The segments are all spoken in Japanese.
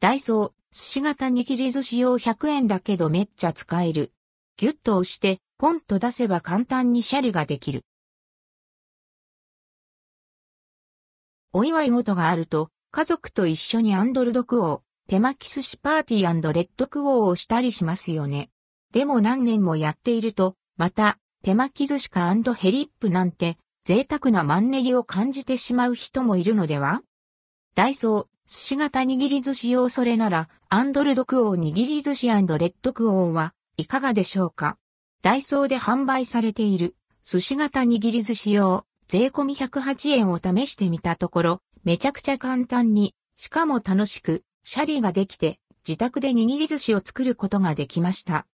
ダイソー、寿司型握り寿司用100円だけどめっちゃ使える。ギュッと押して、ポンと出せば簡単にシャリができる。お祝い事があると、家族と一緒に and ldquo、手巻き寿司パーティーレッドクオーをしたりしますよね。でも何年もやっていると、また、手巻き寿司 hellip なんて、贅沢なマンネリを感じてしまう人もいるのでは？ダイソー、寿司型握り寿司用それなら、アンドルドクオー握り寿司レッドクオーはいかがでしょうか？ダイソーで販売されている寿司型握り寿司用税込み108円を試してみたところ、めちゃくちゃ簡単に、しかも楽しく、シャリができて、自宅で握り寿司を作ることができました。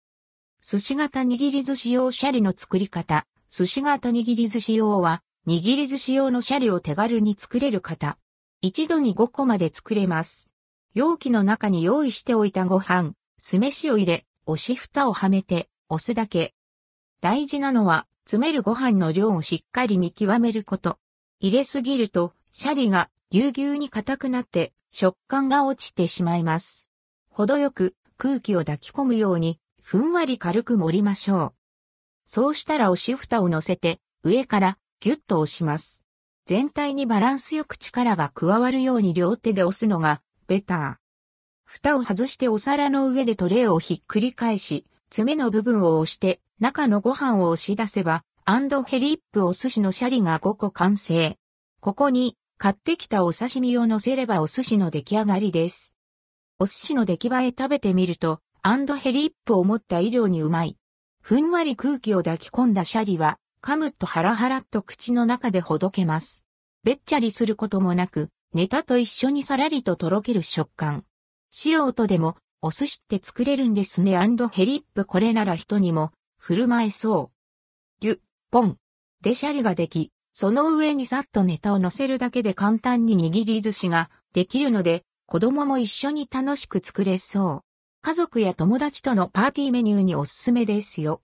寿司型握り寿司用シャリの作り方、寿司型握り寿司用は、握り寿司用のシャリを手軽に作れる方。一度に5個まで作れます。容器の中に用意しておいたご飯、酢飯を入れ、押し蓋をはめて、押すだけ。大事なのは、詰めるご飯の量をしっかり見極めること。入れすぎると、シャリがぎゅうぎゅうに硬くなって食感が落ちてしまいます。程よく空気を抱き込むように、ふんわり軽く盛りましょう。そうしたら押し蓋を乗せて、上からぎゅっと押します。全体にバランスよく力が加わるように両手で押すのがベター。蓋を外してお皿の上でトレイをひっくり返し、爪の部分を押して中のご飯を押し出せば、 and hellip お寿司のシャリが5個完成。ここに買ってきたお刺身を乗せればお寿司の出来上がりです。お寿司の出来栄え食べてみると、 and hellip 思った以上にうまい。ふんわり空気を抱き込んだシャリは、噛むとハラハラっと口の中でほどけます。べっちゃりすることもなく、ネタと一緒にさらりととろける食感。素人でも、お寿司って作れるんですねヘリップこれなら人にも振る舞えそう。ギュッ、ポン。でシャリができ、その上にさっとネタを乗せるだけで簡単に握り寿司ができるので、子供も一緒に楽しく作れそう。家族や友達とのパーティーメニューにおすすめですよ。